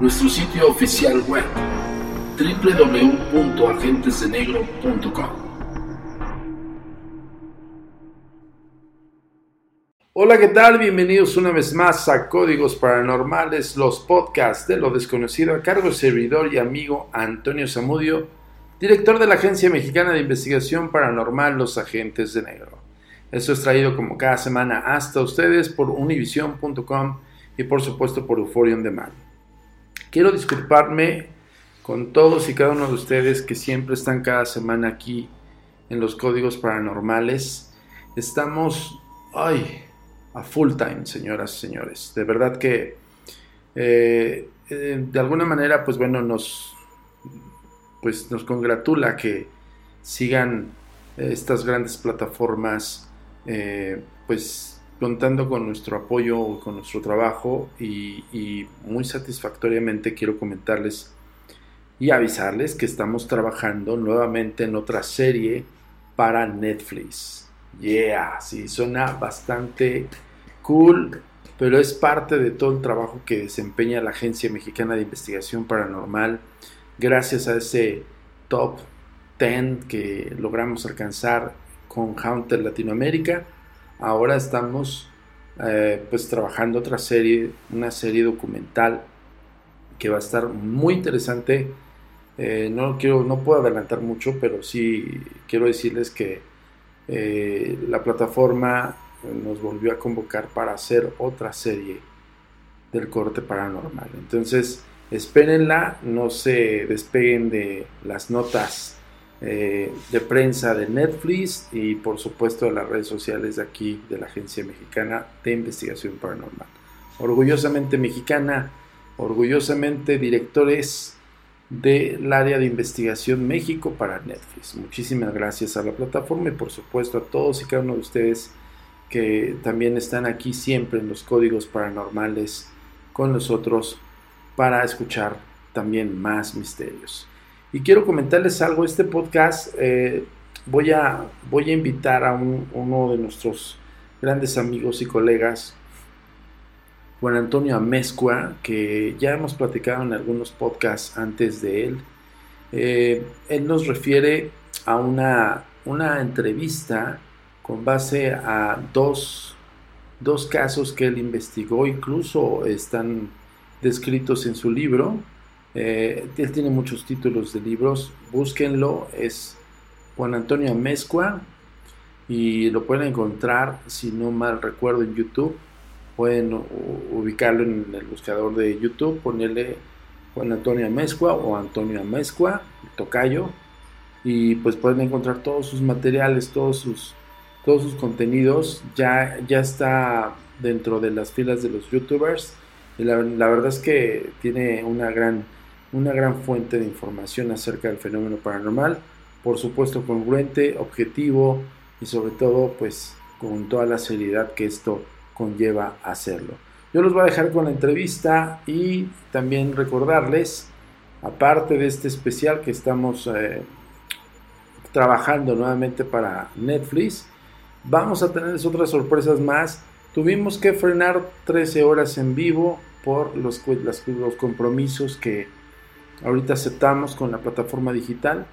Nuestro sitio oficial web, www.agentesdenegro.com. Hola, ¿qué tal? Bienvenidos una vez más a Códigos Paranormales, los podcasts de lo desconocido a cargo del servidor y amigo Antonio Zamudio, director de la Agencia Mexicana de Investigación Paranormal Los Agentes de Negro. Esto es traído como cada semana hasta ustedes por univision.com y por supuesto por Euphoria On Demand. Quiero disculparme con todos y cada uno de ustedes que siempre están cada semana aquí en los Códigos Paranormales. Estamos, ay, a full time, señoras y señores. De verdad que eh, eh, de alguna manera, pues bueno, nos, pues nos congratula que sigan eh, estas grandes plataformas, pues contando con nuestro apoyo, con nuestro trabajo y, muy satisfactoriamente quiero comentarles y avisarles que estamos trabajando nuevamente en otra serie para Netflix. Yeah, sí, suena bastante cool, pero es parte de todo el trabajo que desempeña la Agencia Mexicana de Investigación Paranormal gracias a ese top 10 que logramos alcanzar con Haunted Latinoamérica. Ahora estamos eh, pues trabajando otra serie, una serie documental que va a estar muy interesante. Eh, no quiero, no puedo adelantar mucho, pero sí quiero decirles que eh, la plataforma nos volvió a convocar para hacer otra serie del corte paranormal. Entonces, espérenla, no se despeguen de las notas eh, de prensa de Netflix y por supuesto de las redes sociales de aquí de la Agencia Mexicana de Investigación Paranormal. Orgullosamente mexicana, orgullosamente directores del área de investigación México para Netflix. Muchísimas gracias a la plataforma y por supuesto a todos y cada uno de ustedes que también están aquí siempre en los códigos paranormales con nosotros para escuchar también más misterios. Y quiero comentarles algo, este podcast eh, voy, a, voy a invitar a un- uno de nuestros grandes amigos y colegas, Juan Antonio Amezcua, que ya hemos platicado en algunos podcasts antes de él. Eh, él nos refiere a una, una entrevista con base a dos, dos casos que él investigó, incluso están descritos en su libro. Eh, él tiene muchos títulos de libros, búsquenlo, es Juan Antonio Amezcua y lo pueden encontrar, si no mal recuerdo, en YouTube. Pueden ubicarlo en el buscador de YouTube, ponerle Juan Antonio Amezcua o Antonio Amezcua, Tocayo, y pues pueden encontrar todos sus materiales, todos sus, todos sus contenidos, ya, ya está dentro de las filas de los youtubers, la verdad es que tiene una gran, una gran fuente de información acerca del fenómeno paranormal, por supuesto congruente, objetivo y sobre todo pues con toda la seriedad que esto conlleva hacerlo. Yo los voy a dejar con la entrevista y también recordarles, aparte de este especial que estamos eh, trabajando nuevamente para Netflix, vamos a tener otras sorpresas más. Tuvimos que frenar 13 horas en vivo por los, los compromisos que ahorita aceptamos con la plataforma digital.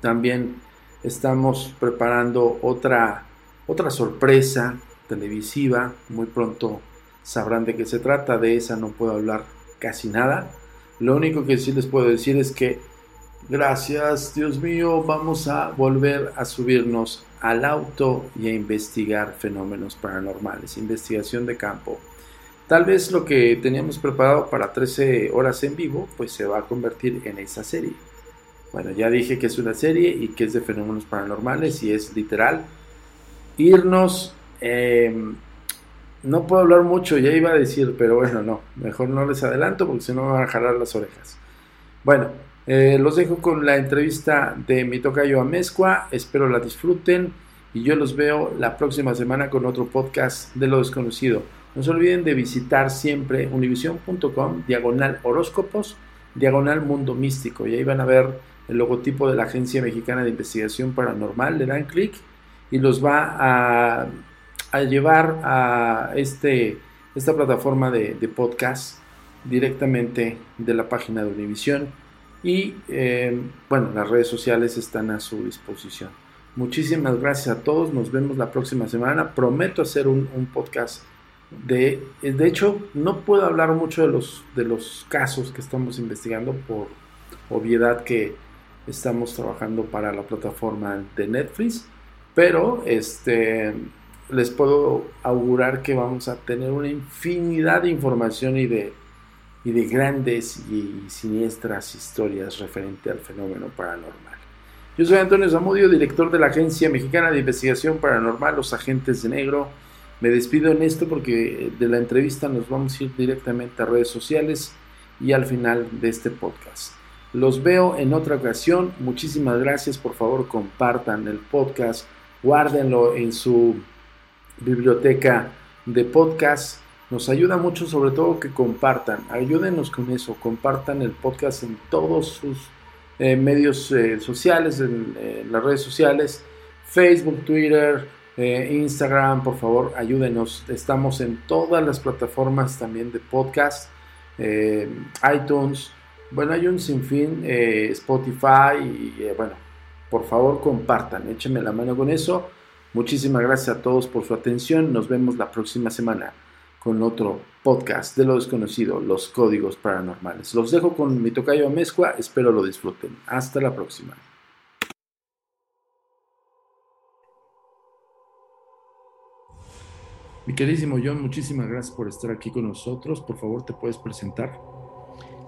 También estamos preparando otra, otra sorpresa televisiva muy pronto sabrán de qué se trata, de esa no puedo hablar casi nada. Lo único que sí les puedo decir es que gracias Dios mío vamos a volver a subirnos al auto y a investigar fenómenos paranormales, investigación de campo. Tal vez lo que teníamos preparado para 13 horas en vivo pues se va a convertir en esa serie. Bueno, ya dije que es una serie y que es de fenómenos paranormales y es literal irnos eh, no puedo hablar mucho, ya iba a decir, pero bueno, no, mejor no les adelanto porque si no me van a jalar las orejas. Bueno, eh, los dejo con la entrevista de mi tocayo espero la disfruten y yo los veo la próxima semana con otro podcast de lo desconocido. No se olviden de visitar siempre univision.com, diagonal horóscopos, diagonal mundo místico y ahí van a ver el logotipo de la Agencia Mexicana de Investigación Paranormal, le dan clic y los va a llevar a este, esta plataforma de, podcast directamente de la página de Univision y eh, bueno, las redes sociales están a su disposición. Muchísimas gracias a todos, nos vemos la próxima semana. Prometo hacer un, podcast de, de hecho, no puedo hablar mucho de los, de los casos que estamos investigando por obviedad que estamos trabajando para la plataforma de Netflix, pero este les puedo augurar que vamos a tener una infinidad de información y de, y de grandes y siniestras historias referente al fenómeno paranormal. Yo soy Antonio Zamudio, director de la Agencia Mexicana de Investigación Paranormal, Los Agentes de Negro. Me despido en esto porque de la entrevista nos vamos a ir directamente a redes sociales y al final de este podcast. Los veo en otra ocasión. Muchísimas gracias. Por favor, compartan el podcast. Guárdenlo en su biblioteca de podcast. Nos ayuda mucho sobre todo que compartan. Ayúdenos con eso. Compartan el podcast en todos sus eh, medios eh, sociales, en, las redes sociales. Facebook, Twitter, eh, Instagram, por favor, ayúdenos. Estamos en todas las plataformas también de podcast. iTunes. Bueno, hay un sinfín. Spotify. Y bueno, por favor compartan. Échenme la mano con eso. Muchísimas gracias a todos por su atención. Nos vemos la próxima semana con otro podcast de lo desconocido, los códigos paranormales. Los dejo con mi tocayo Amezcua, espero lo disfruten. Hasta la próxima. Mi queridísimo John, muchísimas gracias por estar aquí con nosotros. Por favor, te puedes presentar.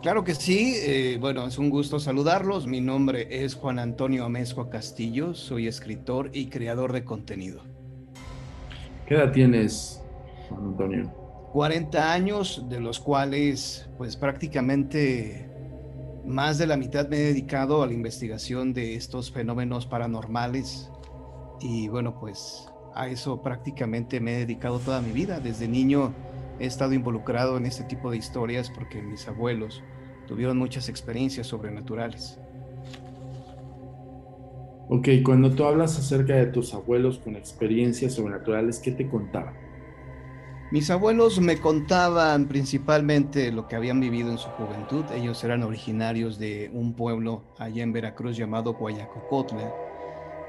Claro que sí, eh, bueno, es un gusto saludarlos. Mi nombre es Juan Antonio Amezcua Castillo, soy escritor y creador de contenido. ¿Qué edad tienes, Juan Antonio? 40 años, de los cuales pues prácticamente más de la mitad me he dedicado a la investigación de estos fenómenos paranormales y bueno, pues a eso prácticamente me he dedicado toda mi vida. Desde niño he estado involucrado en este tipo de historias porque mis abuelos tuvieron muchas experiencias sobrenaturales. Ok, cuando tú hablas acerca de tus abuelos con experiencias sobrenaturales, ¿qué te contaban? Mis abuelos me contaban principalmente lo que habían vivido en su juventud. Ellos eran originarios de un pueblo allá en Veracruz llamado Guayacocotla.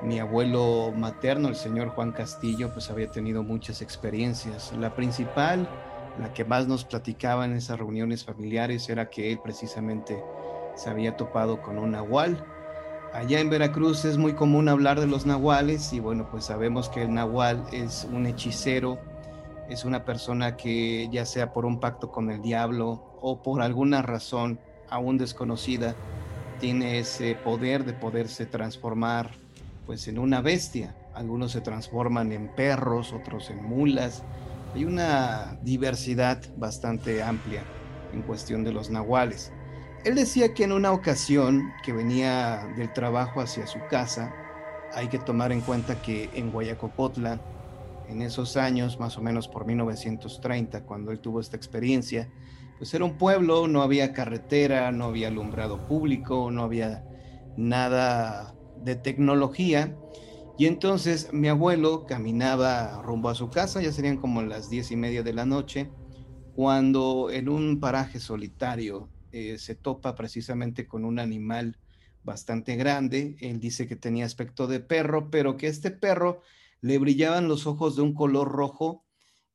Mi abuelo materno, el señor Juan Castillo, pues había tenido muchas experiencias. La principal la que más nos platicaba en esas reuniones familiares era que él precisamente se había topado con un nahual. Allá en Veracruz es muy común hablar de los nahuales y bueno, pues sabemos que el nahual es un hechicero, es una persona que ya sea por un pacto con el diablo o por alguna razón aún desconocida, tiene ese poder de poderse transformar pues en una bestia. Algunos se transforman en perros, otros en mulas. Hay una diversidad bastante amplia en cuestión de los nahuales. Él decía que en una ocasión que venía del trabajo hacia su casa, hay que tomar en cuenta que en Guayacocotla, en esos años, más o menos por 1930, cuando él tuvo esta experiencia, pues era un pueblo, no había carretera, no había alumbrado público, no había nada de tecnología. Y entonces mi abuelo caminaba rumbo a su casa, ya serían como las diez y media de la noche, cuando en un paraje solitario eh, se topa precisamente con un animal bastante grande. Él dice que tenía aspecto de perro, pero que este perro le brillaban los ojos de un color rojo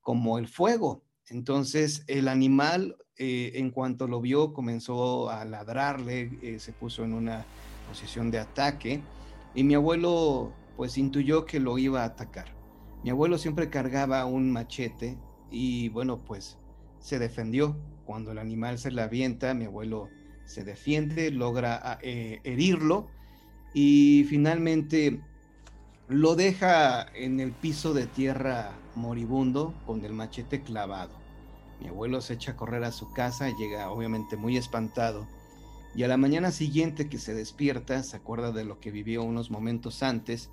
como el fuego. Entonces el animal, eh, en cuanto lo vio, comenzó a ladrarle, eh, se puso en una posición de ataque y mi abuelo pues intuyó que lo iba a atacar. Mi abuelo siempre cargaba un machete y bueno pues se defendió. Cuando el animal se le avienta, mi abuelo se defiende, logra ah, eh, herirlo y finalmente lo deja en el piso de tierra moribundo con el machete clavado. Mi abuelo se echa a correr a su casa, llega obviamente muy espantado y a la mañana siguiente que se despierta se acuerda de lo que vivió unos momentos antes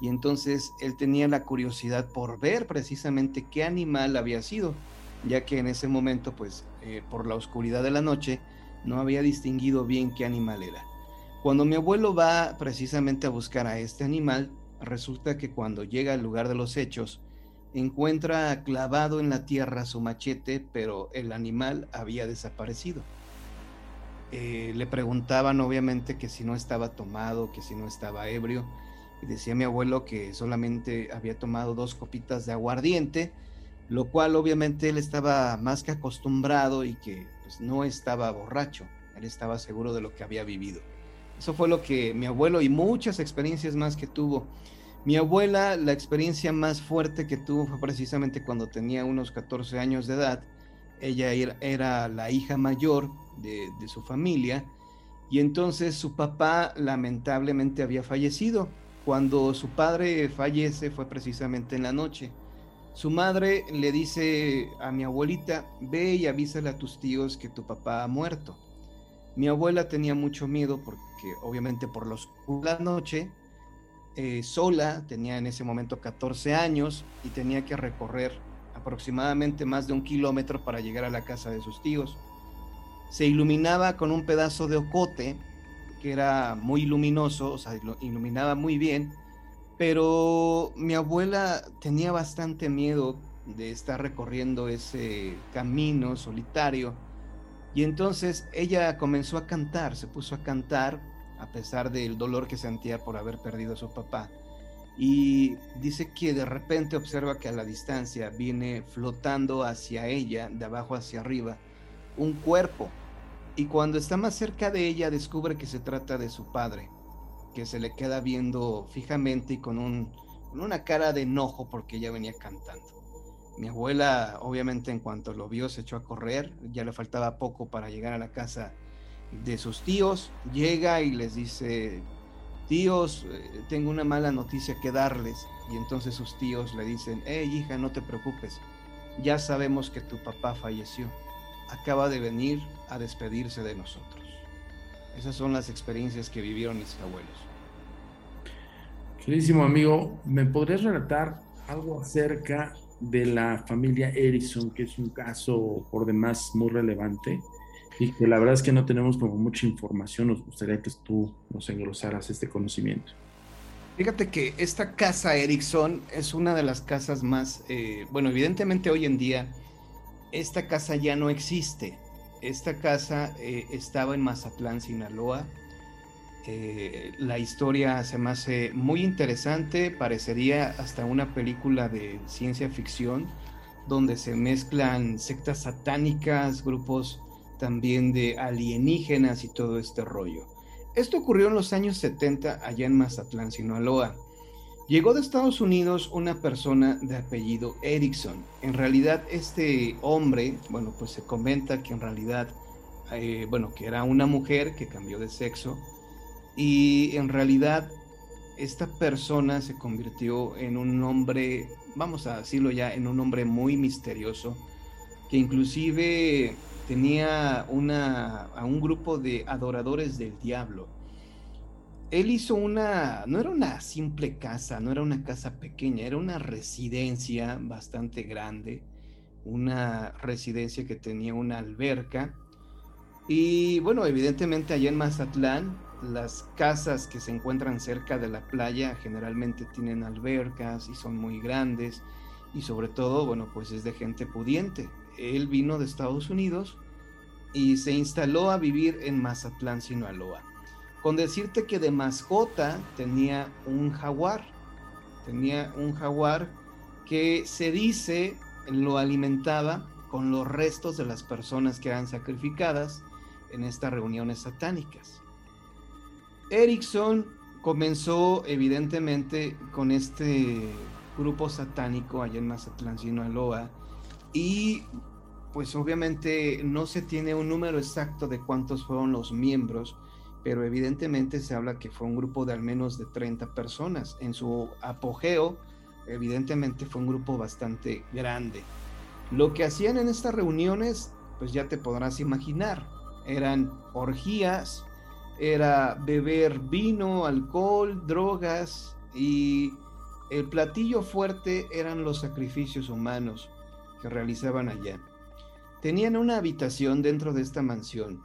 y entonces él tenía la curiosidad por ver precisamente qué animal había sido, ya que en ese momento pues eh, por la oscuridad de la noche no había distinguido bien qué animal era. Cuando mi abuelo va precisamente a buscar a este animal, resulta que cuando llega al lugar de los hechos, encuentra clavado en la tierra su machete, pero el animal había desaparecido. Eh, le preguntaban obviamente que si no estaba tomado, que si no estaba ebrio, y decía mi abuelo que solamente había tomado dos copitas de aguardiente, lo cual obviamente él estaba más que acostumbrado y que pues, no estaba borracho, él estaba seguro de lo que había vivido. Eso fue lo que mi abuelo y muchas experiencias más que tuvo. Mi abuela, la experiencia más fuerte que tuvo fue precisamente cuando tenía unos 14 años de edad. Ella era la hija mayor de, su familia y entonces su papá lamentablemente había fallecido. Cuando su padre fallece fue precisamente en la noche. Su madre le dice a mi abuelita, ve y avísale a tus tíos que tu papá ha muerto. Mi abuela tenía mucho miedo porque obviamente por la noche, eh, sola, tenía en ese momento 14 años y tenía que recorrer aproximadamente más de un kilómetro para llegar a la casa de sus tíos. Se iluminaba con un pedazo de ocote que era muy luminoso, o sea, iluminaba muy bien, pero mi abuela tenía bastante miedo de estar recorriendo ese camino solitario y entonces ella comenzó a cantar, se puso a cantar a pesar del dolor que sentía por haber perdido a su papá. Y dice que de repente observa que a la distancia viene flotando hacia ella, de abajo hacia arriba, un cuerpo. Y cuando está más cerca de ella descubre que se trata de su padre, que se le queda viendo fijamente y con, un, con una cara de enojo porque ella venía cantando. Mi abuela, obviamente, en cuanto lo vio, se echó a correr. Ya le faltaba poco para llegar a la casa de sus tíos. Llega y les dice, tíos, eh, tengo una mala noticia que darles. Y entonces sus tíos le dicen, hey hija, no te preocupes. Ya sabemos que tu papá falleció. Acaba de venir a despedirse de nosotros. Esas son las experiencias que vivieron mis abuelos. Queridísimo amigo, ¿me podrías relatar algo acerca de la familia Erickson, que es un caso por demás muy relevante y que la verdad es que no tenemos como mucha información. Nos gustaría que tú nos engrosaras este conocimiento. Fíjate que esta casa Erickson es una de las casas más, eh, bueno, evidentemente hoy en día esta casa ya no existe. Esta casa eh, estaba en Mazatlán, Sinaloa. Eh, la historia se me hace muy interesante, parecería hasta una película de ciencia ficción, donde se mezclan sectas satánicas, grupos también de alienígenas y todo este rollo. Esto ocurrió en los años 70 allá en Mazatlán, Sinaloa. Llegó de Estados Unidos una persona de apellido Erickson. En realidad este hombre, bueno, pues se comenta que en realidad eh, bueno, que era una mujer que cambió de sexo y en realidad esta persona se convirtió en un hombre, vamos a decirlo ya, en un hombre muy misterioso, que inclusive tenía una, a un grupo de adoradores del diablo. Él hizo una, no era una simple casa, no era una casa pequeña, era una residencia bastante grande, una residencia que tenía una alberca. Y bueno, evidentemente allá en Mazatlán, las casas que se encuentran cerca de la playa generalmente tienen albercas y son muy grandes y sobre todo, bueno, pues es de gente pudiente él vino de Estados Unidos y se instaló a vivir en Mazatlán, Sinaloa. Con decirte que de mascota tenía un jaguar, tenía un jaguar que se dice lo alimentaba con los restos de las personas que eran sacrificadas en estas reuniones satánicas. Erickson comenzó evidentemente con este grupo satánico allá en Mazatlán, Sinaloa, y pues obviamente no se tiene un número exacto de cuántos fueron los miembros, pero evidentemente se habla que fue un grupo de al menos de 30 personas. En su apogeo, evidentemente fue un grupo bastante grande. Lo que hacían en estas reuniones, pues ya te podrás imaginar, eran orgías, era beber vino, alcohol, drogas y el platillo fuerte eran los sacrificios humanos que realizaban allá. Tenían una habitación dentro de esta mansión,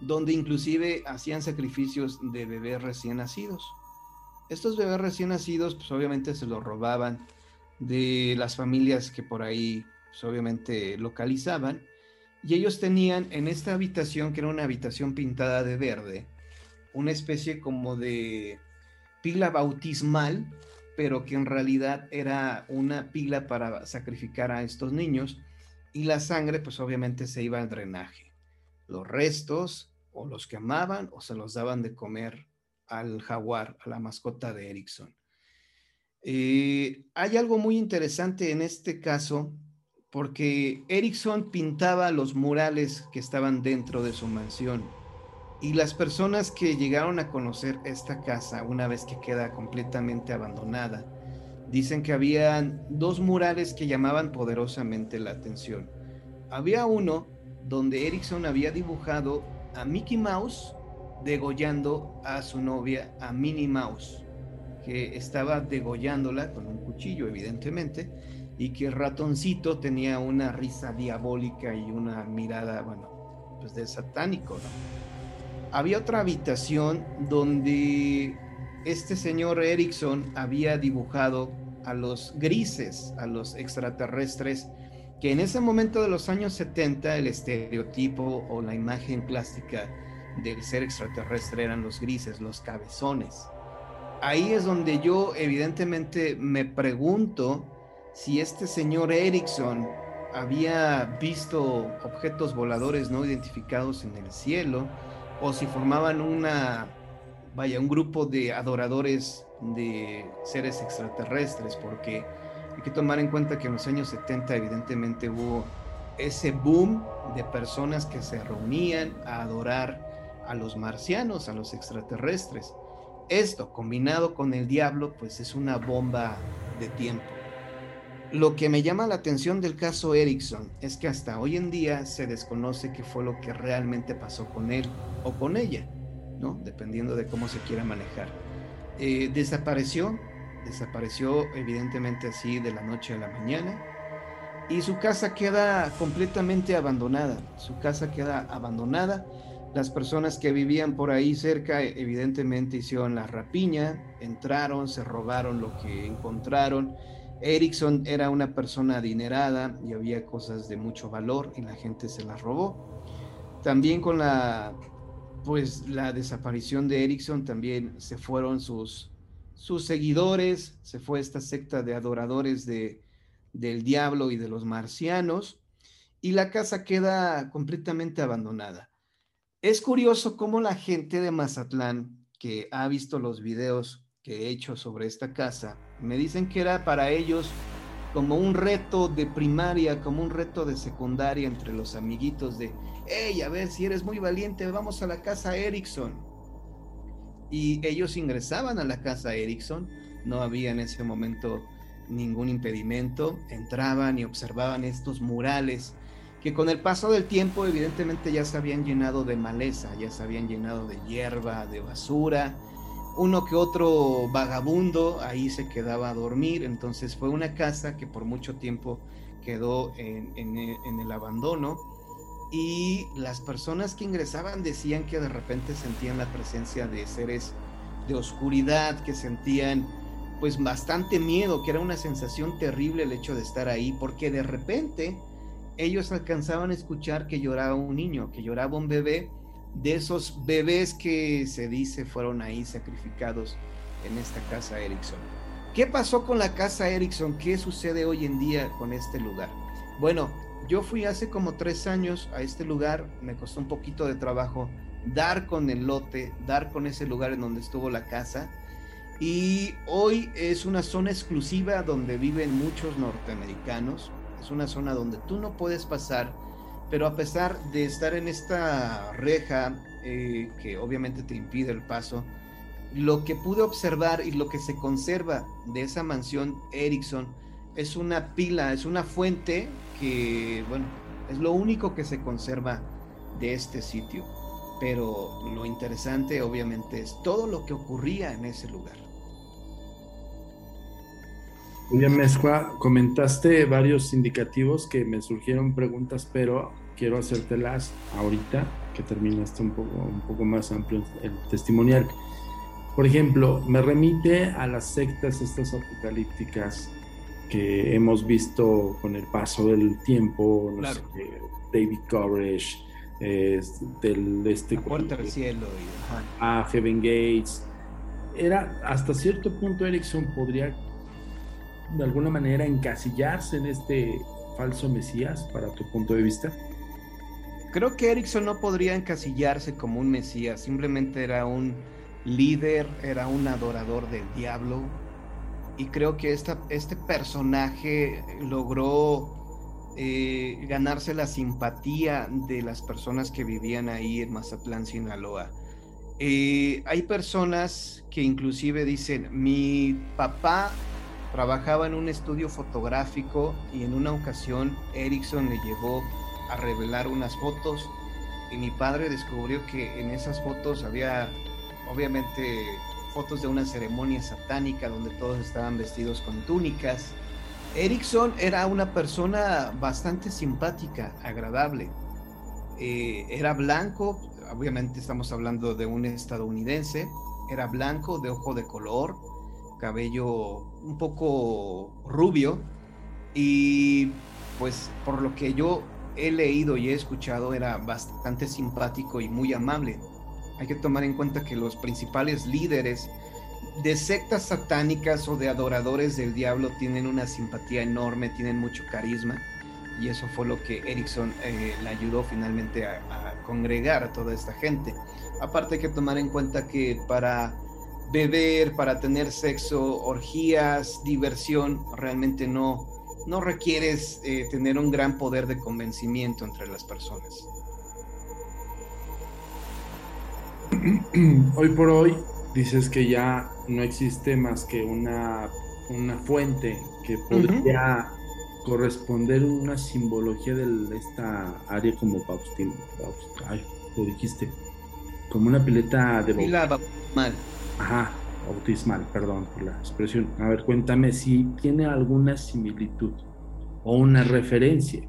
donde inclusive hacían sacrificios de bebés recién nacidos. Estos bebés recién nacidos, pues obviamente se los robaban de las familias que por ahí, pues obviamente localizaban, y ellos tenían en esta habitación, que era una habitación pintada de verde, una especie como de pila bautismal pero que en realidad era una pila para sacrificar a estos niños y la sangre pues obviamente se iba al drenaje. Los restos o los quemaban o se los daban de comer al jaguar, a la mascota de Erickson. Eh, hay algo muy interesante en este caso porque Erickson pintaba los murales que estaban dentro de su mansión y las personas que llegaron a conocer esta casa una vez que queda completamente abandonada, dicen que habían dos murales que llamaban poderosamente la atención. Había uno donde Erickson había dibujado a Mickey Mouse degollando a su novia, a Minnie Mouse, que estaba degollándola con un cuchillo, evidentemente, y que el ratoncito tenía una risa diabólica y una mirada, bueno, pues de satánico, ¿no? había otra habitación donde este señor Erickson había dibujado a los grises, a los extraterrestres, que en ese momento de los años 70 el estereotipo o la imagen plástica del ser extraterrestre eran los grises, los cabezones. Ahí es donde yo evidentemente me pregunto si este señor Erickson había visto objetos voladores no identificados en el cielo, o si formaban una, vaya, un grupo de adoradores de seres extraterrestres, porque hay que tomar en cuenta que en los años 70 evidentemente hubo ese boom de personas que se reunían a adorar a los marcianos, a los extraterrestres. Esto combinado con el diablo, pues es una bomba de tiempo. Lo que me llama la atención del caso Erickson es que hasta hoy en día se desconoce qué fue lo que realmente pasó con él o con ella, Dependiendo de cómo se quiera manejar. Eh, desapareció, desapareció evidentemente así de la noche a la mañana y su casa queda completamente abandonada. Su casa queda abandonada. Las personas que vivían por ahí cerca evidentemente hicieron la rapiña, entraron, se robaron lo que encontraron Erickson era una persona adinerada y había cosas de mucho valor y la gente se las robó. También con la pues la desaparición de Erickson también se fueron sus sus seguidores, se fue esta secta de adoradores de del diablo y de los marcianos y la casa queda completamente abandonada. Es curioso cómo la gente de Mazatlán que ha visto los videos que he hecho sobre esta casa, me dicen que era para ellos como un reto de primaria, como un reto de secundaria entre los amiguitos de, hey, a ver si eres muy valiente, vamos a la casa Erickson. Y ellos ingresaban a la casa Erickson, no había en ese momento ningún impedimento, entraban y observaban estos murales que con el paso del tiempo evidentemente ya se habían llenado de maleza, ya se habían llenado de hierba, de basura, uno que otro vagabundo ahí se quedaba a dormir, entonces fue una casa que por mucho tiempo quedó en, el abandono y las personas que ingresaban decían que de repente sentían la presencia de seres de oscuridad, que sentían pues bastante miedo, que era una sensación terrible el hecho de estar ahí, porque de repente ellos alcanzaban a escuchar que lloraba un niño, que lloraba un bebé, de esos bebés que se dice fueron ahí sacrificados en esta casa Erickson. ¿Qué pasó con la casa Erickson? ¿Qué sucede hoy en día con este lugar? Bueno, yo fui hace como tres años a este lugar, me costó un poquito de trabajo dar con el lote, dar con ese lugar en donde estuvo la casa. Y hoy es una zona exclusiva donde viven muchos norteamericanos. Es una zona donde tú no puedes pasar pero a pesar de estar en esta reja eh, que obviamente te impide el paso, lo que pude observar y lo que se conserva de esa mansión Erickson es una pila, es una fuente que, bueno, es lo único que se conserva de este sitio. Pero lo interesante obviamente es todo lo que ocurría en ese lugar. William Mezcua, comentaste varios indicativos que me surgieron preguntas, pero quiero hacértelas ahorita que terminaste un poco, un poco más amplio el testimonial. Por ejemplo, me remite a las sectas estas apocalípticas que hemos visto con el paso del tiempo, David Koresh, del este del cielo a Heaven Gates. Era hasta cierto punto Erickson podría de alguna manera encasillarse en este falso Mesías para tu punto de vista? Creo que Erickson no podría encasillarse como un Mesías, simplemente era un líder, era un adorador del diablo. Y creo que esta, este personaje logró eh, ganarse la simpatía de las personas que vivían ahí en Mazatlán, Sinaloa. Eh, hay personas que inclusive dicen, mi papá Trabajaba en un estudio fotográfico y en una ocasión Erickson le llevó a revelar unas fotos y mi padre descubrió que en esas fotos había obviamente fotos de una ceremonia satánica donde todos estaban vestidos con túnicas. Erickson era una persona bastante simpática, agradable. Eh, era blanco, obviamente estamos hablando de un estadounidense, era blanco, de ojo de color, cabello un poco rubio y pues por lo que yo he leído y he escuchado era bastante simpático y muy amable. Hay que tomar en cuenta que los principales líderes de sectas satánicas o de adoradores del diablo tienen una simpatía enorme, tienen mucho carisma y eso fue lo que Erickson eh, le ayudó finalmente a, congregar a toda esta gente. Aparte hay que tomar en cuenta que para beber, para tener sexo, orgías, diversión, realmente no, no requieres eh, tener un gran poder de convencimiento entre las personas. Hoy por hoy dices que ya no existe más que una, una fuente que podría corresponder una simbología de esta área como Baustin, ay, lo dijiste, como una pileta de mal. Ajá, bautismal, perdón por la expresión. A ver, cuéntame si tiene alguna similitud o una referencia.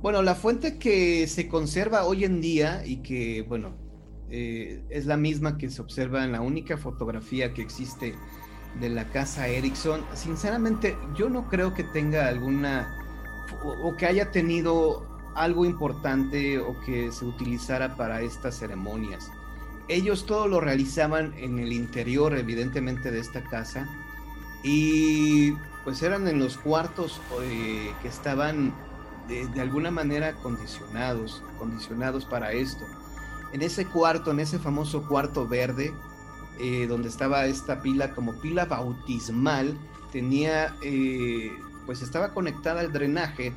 Bueno, la fuente que se conserva hoy en día y que, bueno, eh, es la misma que se observa en la única fotografía que existe de la casa Erickson, sinceramente yo no creo que tenga alguna o que haya tenido algo importante o que se utilizara para estas ceremonias. Ellos todo lo realizaban en el interior, evidentemente, de esta casa. Y pues eran en los cuartos eh, que estaban de, alguna manera condicionados, condicionados para esto. En ese cuarto, en ese famoso cuarto verde, eh, donde estaba esta pila como pila bautismal, tenía, eh, pues estaba conectada al drenaje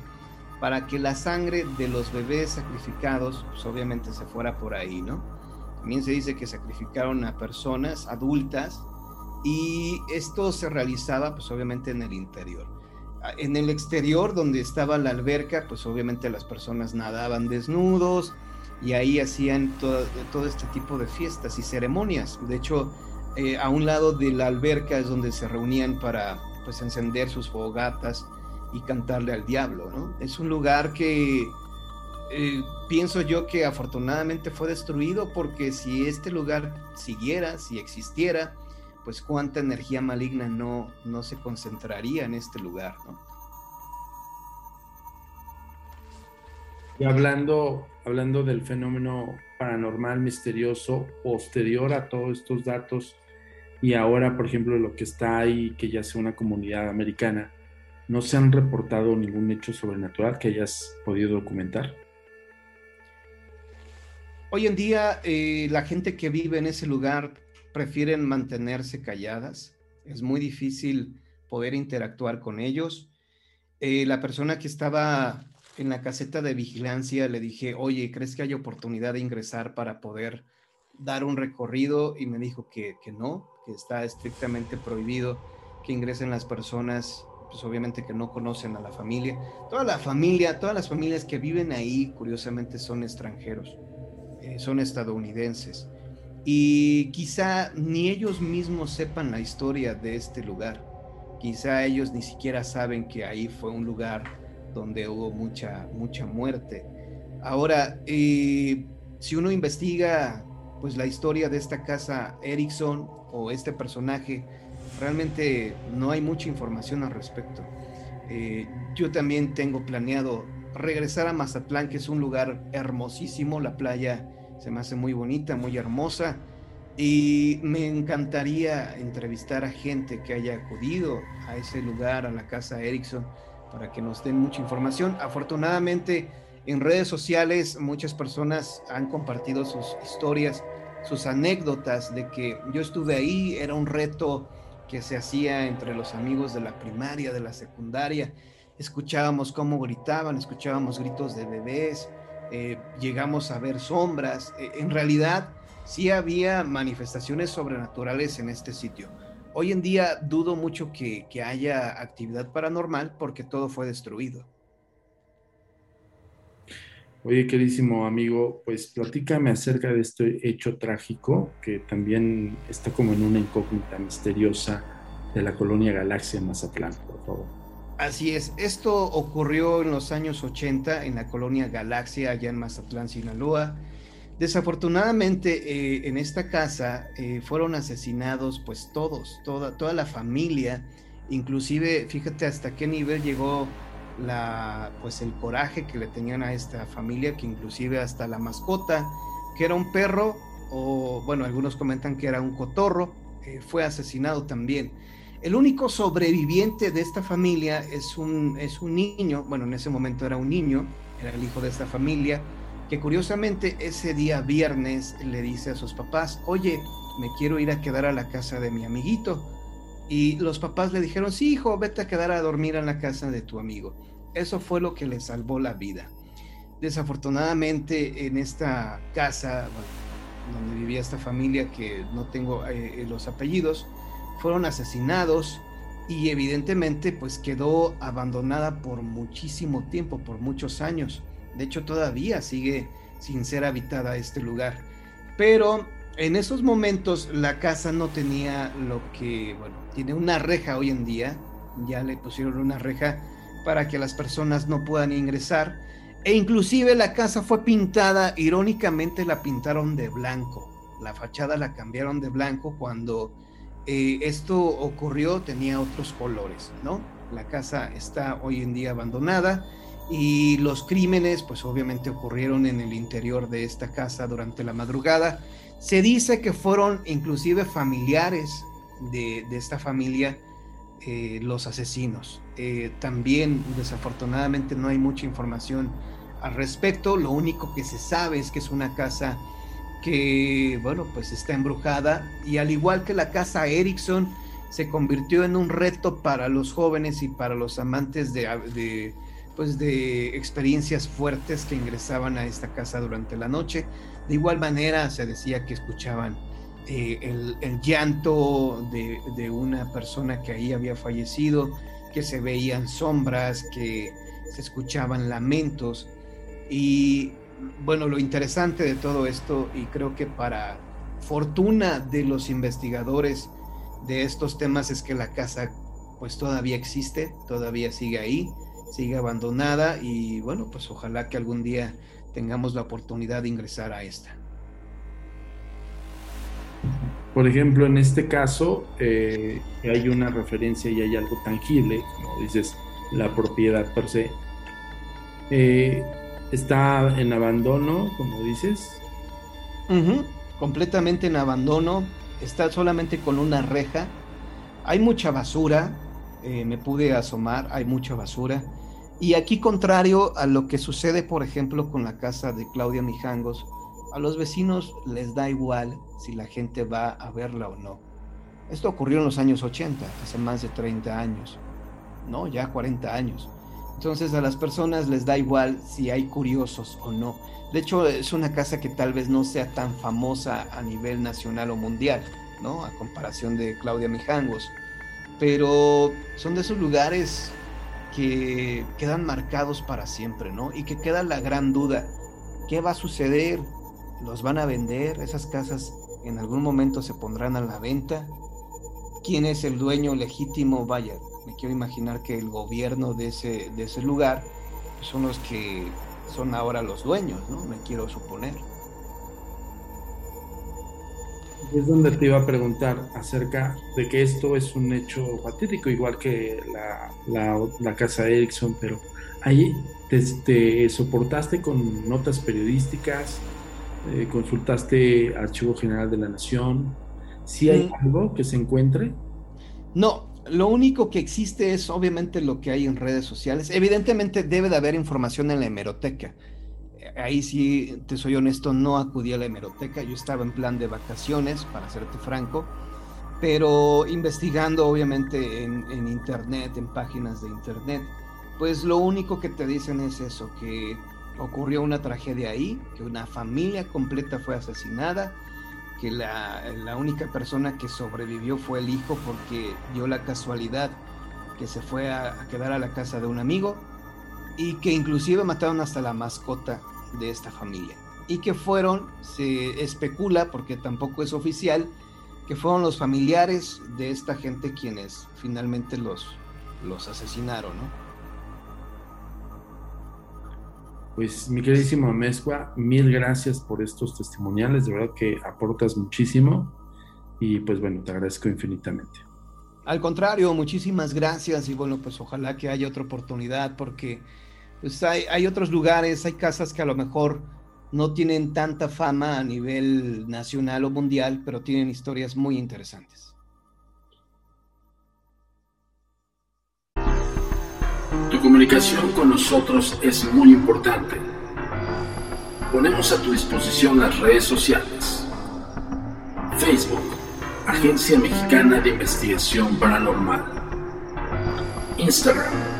para que la sangre de los bebés sacrificados, pues obviamente se fuera por ahí, ¿no? También se dice que sacrificaron a personas adultas y esto se realizaba pues obviamente en el interior. En el exterior donde estaba la alberca, pues obviamente las personas nadaban desnudos y ahí hacían todo, este tipo de fiestas y ceremonias. De hecho, eh, a un lado de la alberca es donde se reunían para pues encender sus fogatas y cantarle al diablo. Es un lugar que eh, pienso yo que afortunadamente fue destruido porque si este lugar siguiera, si existiera, pues cuánta energía maligna no, no se concentraría en este lugar, ¿no? Y hablando, hablando del fenómeno paranormal misterioso posterior a todos estos datos y ahora, por ejemplo, lo que está ahí, que ya sea una comunidad americana, ¿no se han reportado ningún hecho sobrenatural que hayas podido documentar? Hoy en día, eh, la gente que vive en ese lugar prefieren mantenerse calladas. Es muy difícil poder interactuar con ellos. Eh, la persona que estaba en la caseta de vigilancia le dije, oye, ¿crees que hay oportunidad de ingresar para poder dar un recorrido? Y me dijo que, que no, que está estrictamente prohibido que ingresen las personas pues obviamente que no conocen a la familia. Toda la familia, todas las familias que viven ahí, curiosamente, son extranjeros, eh, son estadounidenses. Y quizá ni ellos mismos sepan la historia de este lugar. Quizá ellos ni siquiera saben que ahí fue un lugar donde hubo mucha, mucha muerte. Ahora, eh, si uno investiga pues la historia de esta casa Erickson o este personaje, realmente no hay mucha información al respecto. Eh, yo también tengo planeado regresar a Mazatlán, que es un lugar hermosísimo, la playa se me hace muy bonita, muy hermosa, y me encantaría entrevistar a gente que haya acudido a ese lugar, a la casa Erickson, para que nos den mucha información. Afortunadamente, en redes sociales muchas personas han compartido sus historias, sus anécdotas de que yo estuve ahí, era un reto que se hacía entre los amigos de la primaria, de la secundaria. Escuchábamos cómo gritaban, escuchábamos gritos de bebés, eh, llegamos a ver sombras. Eh, en realidad, sí había manifestaciones sobrenaturales en este sitio. Hoy en día dudo mucho que, que haya actividad paranormal porque todo fue destruido. Oye, queridísimo amigo, pues platícame acerca de este hecho trágico que también está como en una incógnita misteriosa de la colonia Galaxia en Mazatlán, por favor. Así es, esto ocurrió en los años 80 en la colonia Galaxia, allá en Mazatlán, Sinaloa. Desafortunadamente, eh, en esta casa eh, fueron asesinados pues todos, toda, toda la familia, inclusive, fíjate hasta qué nivel llegó la, pues el coraje que le tenían a esta familia, que inclusive hasta la mascota, que era un perro, o bueno, algunos comentan que era un cotorro, eh, fue asesinado también. El único sobreviviente de esta familia es un, es un niño, bueno, en ese momento era un niño, era el hijo de esta familia, que curiosamente ese día viernes le dice a sus papás, oye, me quiero ir a quedar a la casa de mi amiguito. Y los papás le dijeron, sí, hijo, vete a quedar a dormir en la casa de tu amigo. Eso fue lo que le salvó la vida. Desafortunadamente en esta casa donde vivía esta familia, que no tengo eh, los apellidos, fueron asesinados y evidentemente pues quedó abandonada por muchísimo tiempo, por muchos años. De hecho todavía sigue sin ser habitada este lugar. Pero en esos momentos la casa no tenía lo que, bueno, tiene una reja hoy en día, ya le pusieron una reja para que las personas no puedan ingresar, e inclusive la casa fue pintada, irónicamente la pintaron de blanco, la fachada la cambiaron de blanco cuando eh, esto ocurrió tenía otros colores, ¿no? La casa está hoy en día abandonada y los crímenes pues obviamente ocurrieron en el interior de esta casa durante la madrugada se dice que fueron inclusive familiares de, esta familia eh, los asesinos. Eh, también desafortunadamente no hay mucha información al respecto. Lo único que se sabe es que es una casa que, bueno, pues está embrujada y al igual que la casa Erickson, se convirtió en un reto para los jóvenes y para los amantes de, pues de experiencias fuertes que ingresaban a esta casa durante la noche. De igual manera se decía que escuchaban eh, el, llanto de, de, una persona que ahí había fallecido, que se veían sombras, que se escuchaban lamentos. Y bueno, lo interesante de todo esto, y creo que para fortuna de los investigadores de estos temas, es que la casa pues todavía existe, todavía sigue ahí sigue abandonada y bueno, pues ojalá que algún día tengamos la oportunidad de ingresar a esta. Por ejemplo, en este caso eh, hay una referencia y hay algo tangible, como dices, la propiedad per se. Eh, está en abandono, como dices. Completamente en abandono. Está solamente con una reja. Hay mucha basura. Eh, me pude asomar. Hay mucha basura. Y aquí contrario a lo que sucede, por ejemplo, con la casa de Claudia Mijangos, a los vecinos les da igual si la gente va a verla o no. Esto ocurrió en los años 80, hace más de 30 años, ¿no? Ya 40 años. Entonces a las personas les da igual si hay curiosos o no. De hecho, es una casa que tal vez no sea tan famosa a nivel nacional o mundial, ¿no? A comparación de Claudia Mijangos. Pero son de esos lugares que quedan marcados para siempre, ¿no? Y que queda la gran duda, ¿qué va a suceder? ¿Los van a vender? ¿Esas casas en algún momento se pondrán a la venta? ¿Quién es el dueño legítimo? Vaya, me quiero imaginar que el gobierno de ese, de ese lugar son los que son ahora los dueños, ¿no? Me quiero suponer es donde te iba a preguntar acerca de que esto es un hecho fatídico, igual que la, casa Ericsson, pero ahí te, soportaste con notas periodísticas, eh, consultaste Archivo General de la Nación. ¿Sí hay mm. algo que se encuentre? No, lo único que existe es obviamente lo que hay en redes sociales. Evidentemente debe de haber información en la hemeroteca ahí sí, te soy honesto, no acudí a la hemeroteca, yo estaba en plan de vacaciones, para serte franco, pero investigando obviamente en, internet, en páginas de internet, pues lo único que te dicen es eso, que ocurrió una tragedia ahí, que una familia completa fue asesinada, que la, única persona que sobrevivió fue el hijo porque dio la casualidad que se fue a, quedar a la casa de un amigo y que inclusive mataron hasta la mascota de esta familia. Y que fueron, se especula, porque tampoco es oficial, que fueron los familiares de esta gente quienes finalmente los, los asesinaron, ¿no? Pues mi queridísimo Mezcua, mil gracias por estos testimoniales, de verdad que aportas muchísimo y pues bueno, te agradezco infinitamente. Al contrario, muchísimas gracias y bueno, pues ojalá que haya otra oportunidad porque pues hay, otros lugares, hay casas que a lo mejor no tienen tanta fama a nivel nacional o mundial, pero tienen historias muy interesantes. Tu comunicación con nosotros es muy importante. Ponemos a tu disposición las redes sociales. Facebook, Agencia Mexicana de Investigación Paranormal. Instagram,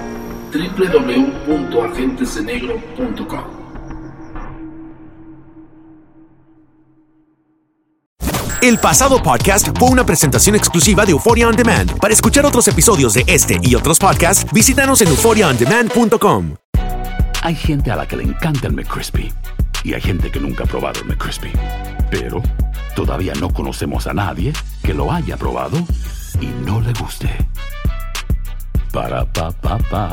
www.agentesdenegro.com. El pasado podcast fue una presentación exclusiva de Euphoria On Demand. Para escuchar otros episodios de este y otros podcasts, visítanos en euphoriaondemand.com. Hay gente a la que le encanta el McCrispy y hay gente que nunca ha probado el McCrispy. Pero todavía no conocemos a nadie que lo haya probado y no le guste. Ba-da-ba-ba-ba